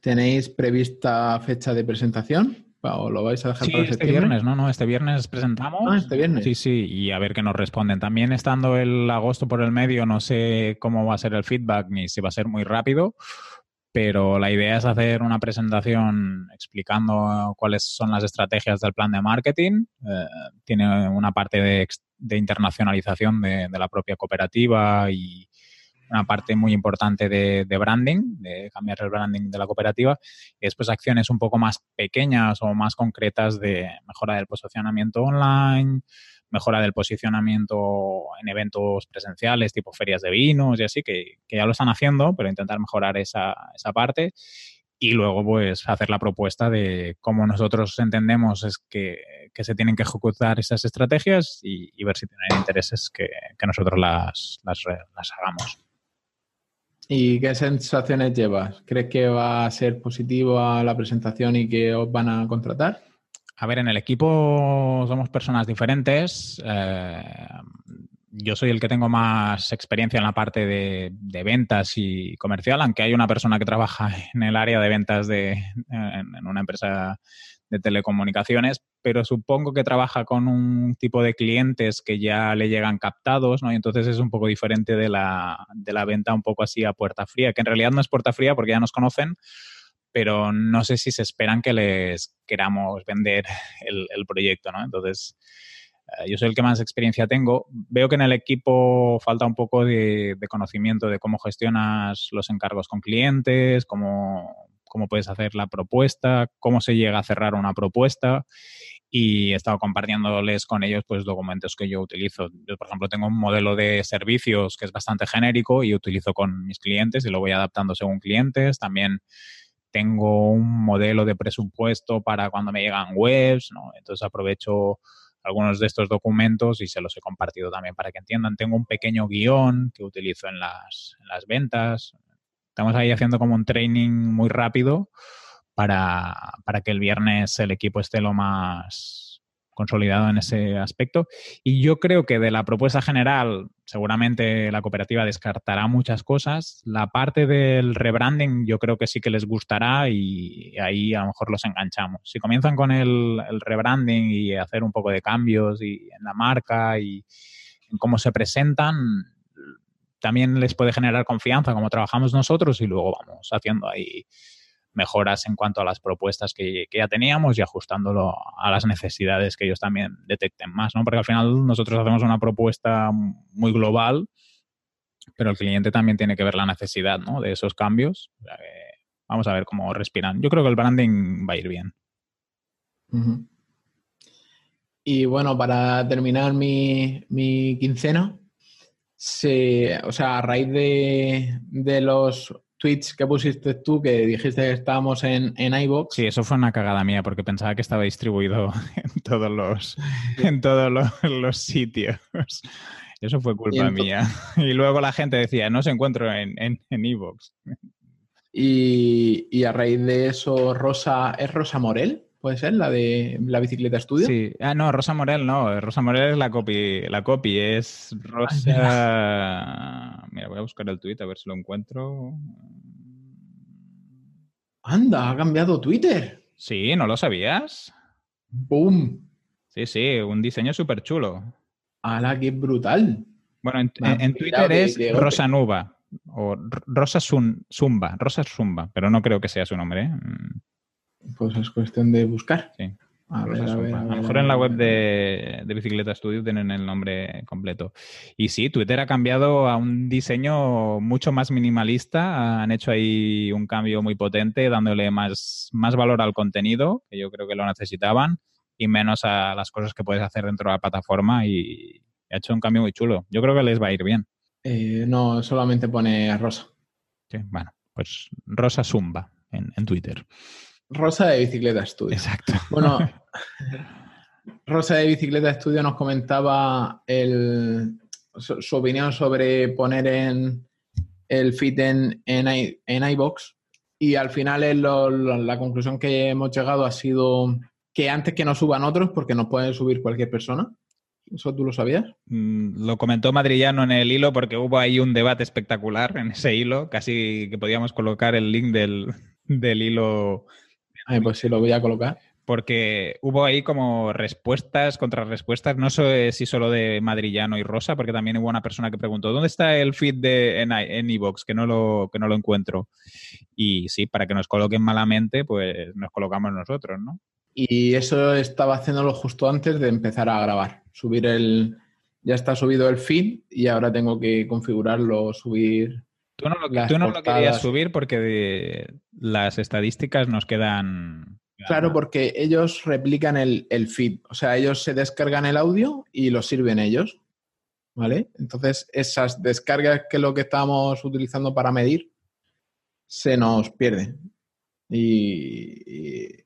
¿Tenéis prevista fecha de presentación? ¿O lo vais a dejar Sí, para este septiembre? viernes, ¿no? no Este viernes presentamos. Ah, este viernes. Sí, sí, y a ver qué nos responden. También estando el agosto por el medio, no sé cómo va a ser el feedback ni si va a ser muy rápido, pero la idea es hacer una presentación explicando cuáles son las estrategias del plan de marketing. Eh, tiene una parte de, de internacionalización de, de la propia cooperativa y una parte muy importante de, branding, de cambiar el branding de la cooperativa, y después acciones un poco más pequeñas o más concretas de mejora del posicionamiento online, mejora del posicionamiento en eventos presenciales, tipo ferias de vinos y así, que, ya lo están haciendo, pero intentar mejorar esa, esa parte. Y luego, pues, hacer la propuesta de cómo nosotros entendemos es que, que se tienen que ejecutar esas estrategias y, ver si tienen intereses que, que nosotros las, las hagamos. ¿Y qué sensaciones llevas? ¿Crees que va a ser positiva la presentación y que os van a contratar? A ver, en el equipo somos personas diferentes. Eh, yo soy el que tengo más experiencia en la parte de, ventas y comercial, aunque hay una persona que trabaja en el área de ventas de, en una empresa de telecomunicaciones, pero supongo que trabaja con un tipo de clientes que ya le llegan captados, ¿no? Y entonces es un poco diferente de la, de la venta un poco así a puerta fría, que en realidad no es puerta fría porque ya nos conocen, pero no sé si se esperan que les queramos vender el, el proyecto, ¿no? Entonces, eh, yo soy el que más experiencia tengo. Veo que en el equipo falta un poco de, de conocimiento de cómo gestionas los encargos con clientes, cómo, cómo puedes hacer la propuesta, cómo se llega a cerrar una propuesta y he estado compartiéndoles con ellos pues documentos que yo utilizo. Yo, por ejemplo, tengo un modelo de servicios que es bastante genérico y utilizo con mis clientes y lo voy adaptando según clientes. También tengo un modelo de presupuesto para cuando me llegan webs, ¿no? Entonces aprovecho algunos de estos documentos y se los he compartido también para que entiendan. Tengo un pequeño guion que utilizo en las, en las ventas. Estamos ahí haciendo como un training muy rápido para, para que el viernes el equipo esté lo más consolidado en ese aspecto. Y yo creo que de la propuesta general, seguramente la cooperativa descartará muchas cosas. La parte del rebranding yo creo que sí que les gustará y ahí a lo mejor los enganchamos. Si comienzan con el, rebranding y hacer un poco de cambios y en la marca y en cómo se presentan, también les puede generar confianza como trabajamos nosotros y luego vamos haciendo ahí mejoras en cuanto a las propuestas que, ya teníamos y ajustándolo a las necesidades que ellos también detecten más, ¿no? Porque al final nosotros hacemos una propuesta muy global, pero el cliente también tiene que ver la necesidad, ¿no? De esos cambios. vamos a ver cómo respiran. Yo creo que el branding va a ir bien. Y bueno, para terminar mi, quincena, o sea, a raíz de, de los tweets que pusiste tú que dijiste que estábamos en, en iVoox. Sí, eso fue una cagada mía porque pensaba que estaba distribuido en todos los, en todos los, sitios. Eso fue culpa mía. Y luego la gente decía, no se encuentro en, en, en iVoox. Y, y, a raíz de eso, Rosa, ¿es Rosa Morel? ¿Puede ser? ¿La de la bicicleta estudio? Sí. Ah, no, Rosa Morel no. Rosa Morel es la copy. La copy es Rosa. Mira, voy a buscar el tweet a ver si lo encuentro. Anda, ha cambiado Twitter. Sí, ¿no lo sabías? ¡Boom! Sí, sí, un diseño súper chulo. ¡Hala, qué brutal! Bueno, en, Twitter es Rosa Nuba o Rosa Zumba, Rosa Zumba, pero no creo que sea su nombre. ¿eh? Pues es cuestión de buscar. Sí. A, lo mejor en la web de, Bicicleta Studio tienen el nombre completo. Y sí, Twitter ha cambiado a un diseño mucho más minimalista. Han hecho ahí un cambio muy potente, dándole más, más valor al contenido, que yo creo que lo necesitaban, y menos a las cosas que puedes hacer dentro de la plataforma. Y ha hecho un cambio muy chulo. Yo creo que les va a ir bien. Eh, no, solamente pone Rosa. Sí, bueno, pues Rosa Zumba en, en Twitter. Rosa de Bicicleta Studio. Exacto. Bueno, Rosa de Bicicleta Studio nos comentaba su, opinión sobre poner en el fit en, en, iBox y al final la conclusión que hemos llegado ha sido que antes que nos suban otros, porque nos pueden subir cualquier persona. ¿Eso tú lo sabías? Mm, lo comentó Madrillano en el hilo porque hubo ahí un debate espectacular en ese hilo, casi que podíamos colocar el link del, del hilo pues sí, lo voy a colocar. Porque hubo ahí como respuestas, contrarrespuestas, no sé si solo de Madrillano y Rosa, porque también hubo una persona que preguntó, ¿dónde está el feed de, en, Evox? Que, no lo, que no lo encuentro. Y sí, para que nos coloquen malamente, pues nos colocamos nosotros, ¿no? Y eso estaba haciéndolo justo antes de empezar a grabar. Subir el... Ya está subido el feed y ahora tengo que configurarlo, subir Tú no lo, querías subir porque las estadísticas nos quedan... Claro, porque ellos replican el, feed. O sea, ellos se descargan el audio y lo sirven ellos. ¿Vale? Entonces, esas descargas que es lo que estamos utilizando para medir se nos pierden. Y,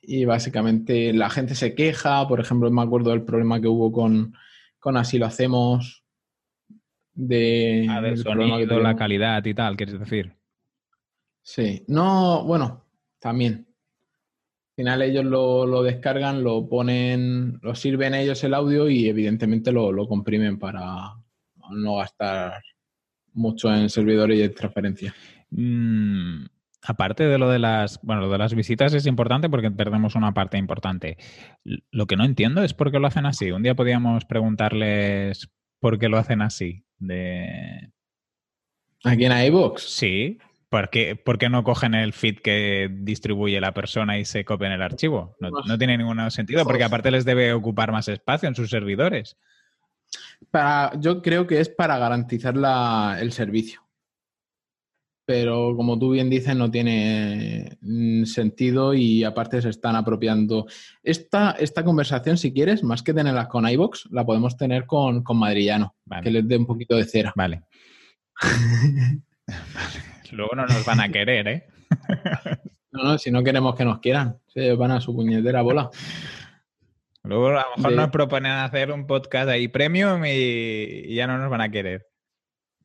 y, básicamente la gente se queja. Por ejemplo, me acuerdo del problema que hubo con, con Así lo hacemos de, ah, del sonido, la calidad y tal, quieres decir. Sí, no, bueno, también. Al final ellos lo, descargan, lo ponen, lo sirven ellos el audio y evidentemente lo, comprimen para no gastar mucho en servidores y en transferencia. Mm, aparte de lo de las, bueno, lo de las visitas es importante porque perdemos una parte importante. Lo que no entiendo es por qué lo hacen así. Un día podíamos preguntarles por qué lo hacen así de... ¿Aquí en iVoox? Sí. ¿Por qué, no cogen el feed que distribuye la persona y se copian el archivo? No, tiene ningún sentido, porque aparte les debe ocupar más espacio en sus servidores. Para, yo creo que es para garantizar el servicio. Pero como tú bien dices, no tiene mm, sentido y aparte se están apropiando. Esta, esta conversación, si quieres, más que tenerla con iVox, la podemos tener con, con Madrillano, que les dé un poquito de cera. Vale. Luego no nos van a querer, ¿eh? no, no, si no queremos que nos quieran, se van a su puñetera bola. Luego a lo mejor nos proponen hacer un podcast ahí premium y ya no nos van a querer.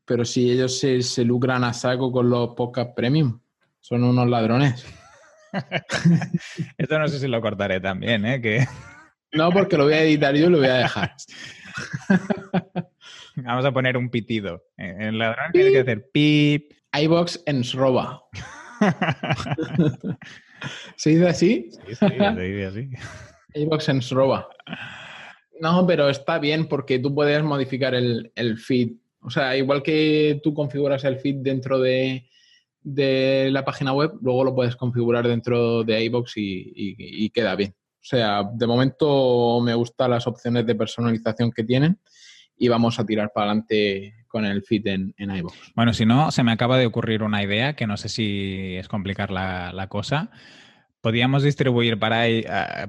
Pero si ellos se, lucran a saco con los podcast premium, son unos ladrones. Esto no sé si lo cortaré también, ¿eh? Que... No, porque lo voy a editar yo y lo voy a dejar. Vamos a poner un pitido. El ladrón tiene que hacer pip. iBox en Sroba. ¿Se dice así? Sí, se dice así. iBox en Sroba. No, pero está bien porque tú puedes modificar el, el feed. O sea, igual que tú configuras el feed dentro de, de la página web, luego lo puedes configurar dentro de iBox y, y, queda bien. O sea, de momento me gustan las opciones de personalización que tienen y vamos a tirar para adelante con el feed en, en iVoox. Bueno, si no, se me acaba de ocurrir una idea que no sé si es complicar la, la cosa. Podríamos distribuir para,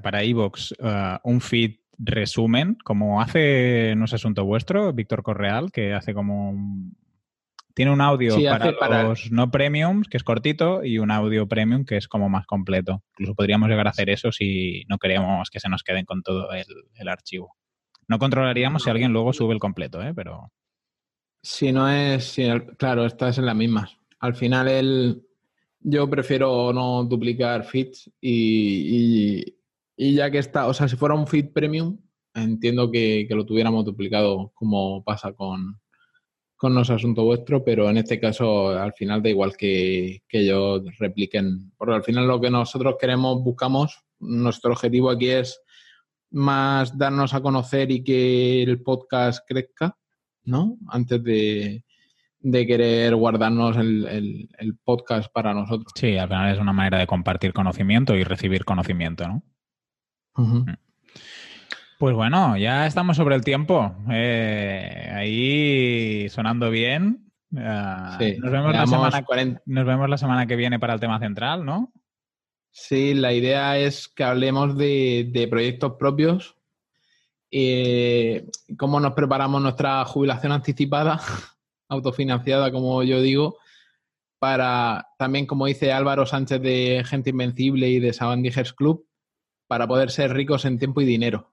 para iVoox uh, un feed resumen, como hace, no es asunto vuestro, Víctor Correal, que hace como un, tiene un audio sí, para, para, los no premiums, que es cortito, y un audio premium, que es como más completo. Incluso podríamos llegar a hacer eso si no queremos que se nos queden con todo el, el archivo. No controlaríamos si alguien luego sube el completo, ¿eh? pero... Si no es, si el, claro, esta es en las mismas. Al final el, yo prefiero no duplicar feeds y, y, y, ya que está, o sea, si fuera un feed premium, entiendo que, lo tuviéramos duplicado como pasa con, con los asuntos vuestros, pero en este caso al final da igual que, que ellos repliquen, porque al final lo que nosotros queremos, buscamos, nuestro objetivo aquí es más darnos a conocer y que el podcast crezca, ¿no? Antes de, de querer guardarnos el, el, el, podcast para nosotros. Sí, al final es una manera de compartir conocimiento y recibir conocimiento, ¿no? Uh -huh. Pues bueno, ya estamos sobre el tiempo. Eh, ahí sonando bien. Uh, sí, nos, vemos la semana, 40... nos vemos la semana que viene para el tema central, ¿no? Sí, la idea es que hablemos de, de proyectos propios, eh, cómo nos preparamos nuestra jubilación anticipada, autofinanciada, como yo digo, para también, como dice Álvaro Sánchez de Gente Invencible y de Sabandijers Club, para poder ser ricos en tiempo y dinero.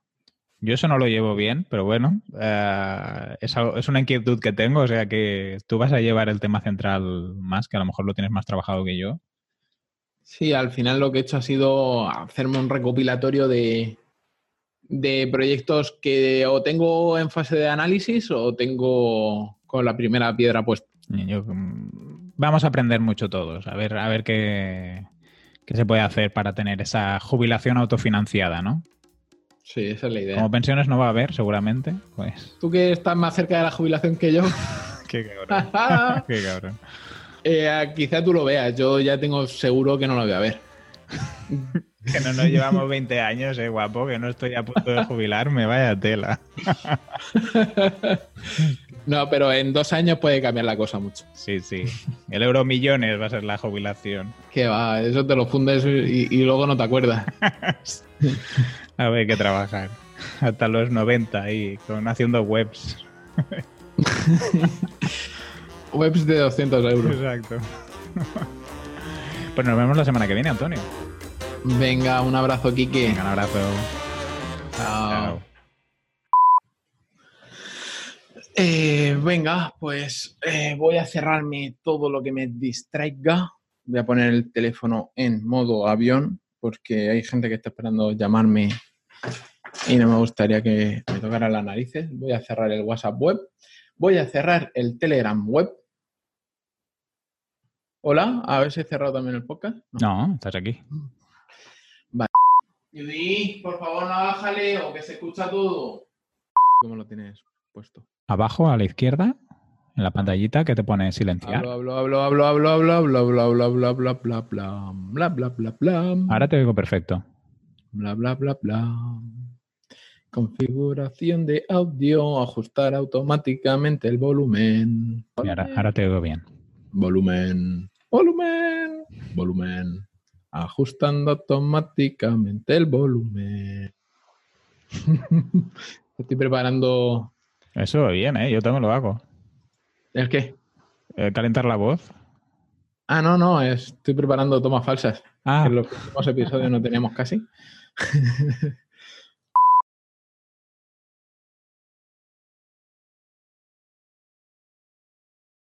Yo eso no lo llevo bien, pero bueno, uh, es, algo, es, una inquietud que tengo, o sea que tú vas a llevar el tema central más, que a lo mejor lo tienes más trabajado que yo. Sí, al final lo que he hecho ha sido hacerme un recopilatorio de, de proyectos que o tengo en fase de análisis o tengo con la primera piedra puesta. Yo, mm, vamos a aprender mucho todos, a ver, a ver qué, qué se puede hacer para tener esa jubilación autofinanciada, ¿no? Sí, esa es la idea. Como pensiones no va a haber, seguramente. Pues. Tú que estás más cerca de la jubilación que yo. Qué cabrón. Qué cabrón. Eh, quizá tú lo veas, yo ya tengo seguro que no lo voy a ver. que no nos llevamos 20 años, eh, guapo, que no estoy a punto de jubilarme, vaya tela. No, pero en dos años puede cambiar la cosa mucho. Sí, sí. El euro millones va a ser la jubilación. Que va, eso te lo fundes y, y luego no te acuerdas. a ver, que trabajar. Hasta los 90 ahí, con, haciendo webs. webs de 200 euros. Exacto. Pues nos vemos la semana que viene, Antonio. Venga, un abrazo, Kike. Venga, un abrazo. Chao. Chao. Eh, venga, pues eh, voy a cerrarme todo lo que me distraiga. Voy a poner el teléfono en modo avión porque hay gente que está esperando llamarme y no me gustaría que me tocaran las narices. Voy a cerrar el WhatsApp web. Voy a cerrar el Telegram web. Hola, a ver si he cerrado también el podcast. No, no estás aquí. Vale. Judy, por favor, no hagas jaleo, que se escucha todo. ¿Cómo lo tienes puesto? Abajo, a la izquierda, en la pantallita que te pone silenciar. Hablo, hablo, hablo, hablo, hablo, hablo, hablo, hablo, hablo, bla, bla, bla, bla, bla, bla, bla. Ahora te oigo perfecto. Bla, bla, bla, bla. Configuración de audio, ajustar automáticamente el volumen. Ahora, ahora te oigo bien. Volumen, volumen, volumen. Ajustando automáticamente el volumen. Estoy preparando. Eso bien, ¿eh? Yo también lo hago. ¿El qué? Eh, calentar la voz. Ah, no, no, estoy preparando tomas falsas. Ah. Que en los últimos episodios no teníamos casi.